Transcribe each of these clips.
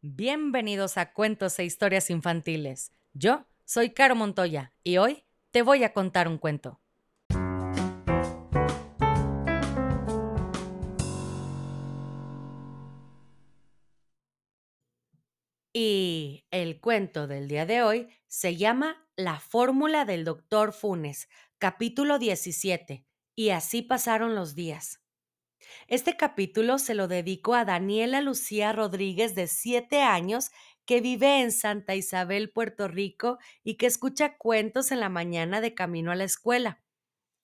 Bienvenidos a Cuentos e Historias Infantiles. Yo soy Caro Montoya y hoy te voy a contar un cuento. Y el cuento del día de hoy se llama La fórmula del doctor Funes, capítulo 17. Y así pasaron los días. Este capítulo se lo dedico a Daniela Lucía Rodríguez, de 7 años, que vive en Santa Isabel, Puerto Rico, y que escucha cuentos en la mañana de camino a la escuela.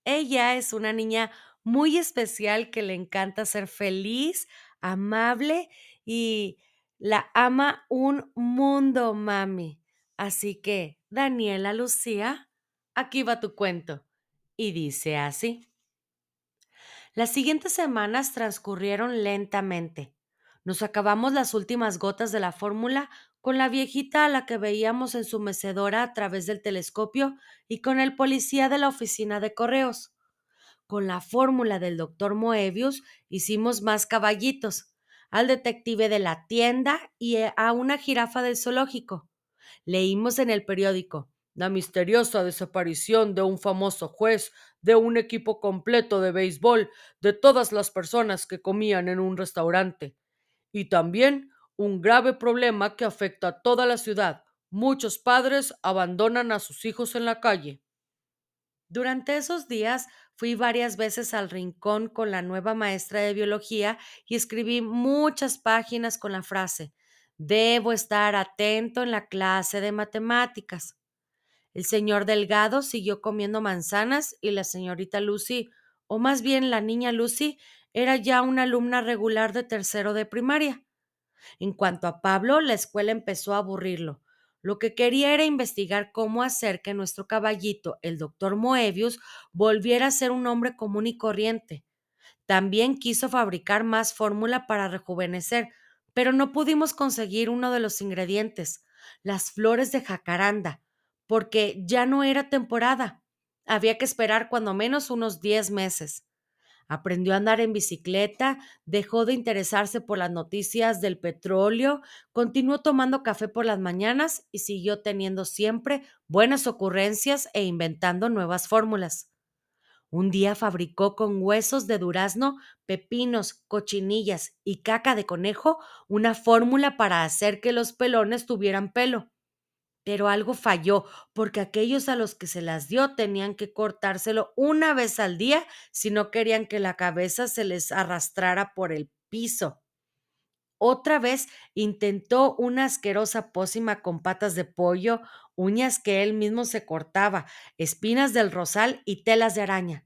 Ella es una niña muy especial que le encanta ser feliz, amable y la ama un mundo, mami. Así que, Daniela Lucía, aquí va tu cuento. Y dice así. Las siguientes semanas transcurrieron lentamente. Nos acabamos las últimas gotas de la fórmula con la viejita a la que veíamos en su mecedora a través del telescopio y con el policía de la oficina de correos. Con la fórmula del doctor Moebius hicimos más caballitos, al detective de la tienda y a una jirafa del zoológico. Leímos en el periódico la misteriosa desaparición de un famoso juez, de un equipo completo de béisbol, de todas las personas que comían en un restaurante. Y también un grave problema que afecta a toda la ciudad. Muchos padres abandonan a sus hijos en la calle. Durante esos días fui varias veces al rincón con la nueva maestra de biología y escribí muchas páginas con la frase Debo estar atento en la clase de matemáticas. El señor Delgado siguió comiendo manzanas y la señorita Lucy, o más bien la niña Lucy, era ya una alumna regular de tercero de primaria. En cuanto a Pablo, la escuela empezó a aburrirlo. Lo que quería era investigar cómo hacer que nuestro caballito, el doctor Moebius, volviera a ser un hombre común y corriente. También quiso fabricar más fórmula para rejuvenecer, pero no pudimos conseguir uno de los ingredientes, las flores de jacaranda, porque ya no era temporada. Había que esperar cuando menos unos 10 meses. Aprendió a andar en bicicleta, dejó de interesarse por las noticias del petróleo, continuó tomando café por las mañanas y siguió teniendo siempre buenas ocurrencias e inventando nuevas fórmulas. Un día fabricó con huesos de durazno, pepinos, cochinillas y caca de conejo una fórmula para hacer que los pelones tuvieran pelo. Pero algo falló, porque aquellos a los que se las dio tenían que cortárselo una vez al día si no querían que la cabeza se les arrastrara por el piso. Otra vez intentó una asquerosa pócima con patas de pollo, uñas que él mismo se cortaba, espinas del rosal y telas de araña.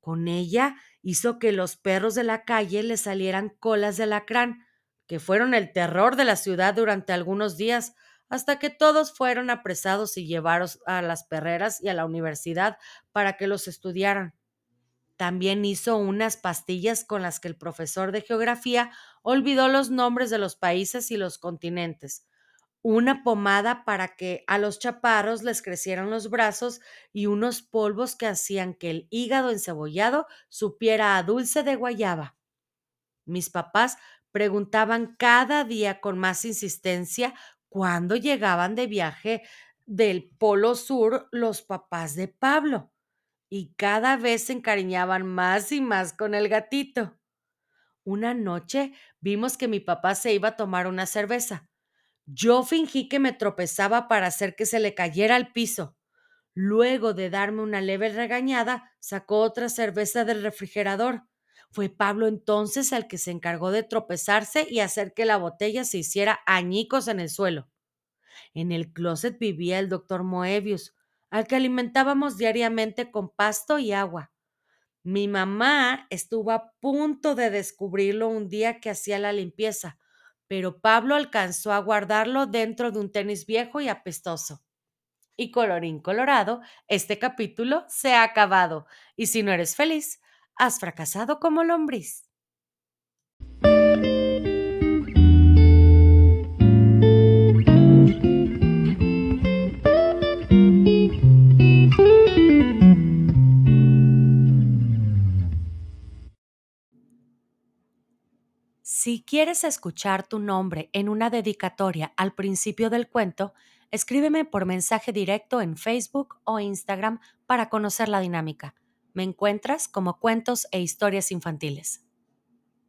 Con ella hizo que los perros de la calle le salieran colas de alacrán, que fueron el terror de la ciudad durante algunos días, hasta que todos fueron apresados y llevados a las perreras y a la universidad para que los estudiaran. También hizo unas pastillas con las que el profesor de geografía olvidó los nombres de los países y los continentes, una pomada para que a los chaparros les crecieran los brazos y unos polvos que hacían que el hígado encebollado supiera a dulce de guayaba. Mis papás preguntaban cada día con más insistencia cuando llegaban de viaje del Polo Sur los papás de Pablo, y cada vez se encariñaban más y más con el gatito. Una noche vimos que mi papá se iba a tomar una cerveza. Yo fingí que me tropezaba para hacer que se le cayera al piso. Luego de darme una leve regañada, sacó otra cerveza del refrigerador. Fue Pablo entonces el que se encargó de tropezarse y hacer que la botella se hiciera añicos en el suelo. En el closet vivía el doctor Moebius, al que alimentábamos diariamente con pasto y agua. Mi mamá estuvo a punto de descubrirlo un día que hacía la limpieza, pero Pablo alcanzó a guardarlo dentro de un tenis viejo y apestoso. Y colorín colorado, este capítulo se ha acabado, y si no eres feliz, has fracasado como lombriz. Si quieres escuchar tu nombre en una dedicatoria al principio del cuento, escríbeme por mensaje directo en Facebook o Instagram para conocer la dinámica. Me encuentras como cuentos e historias infantiles.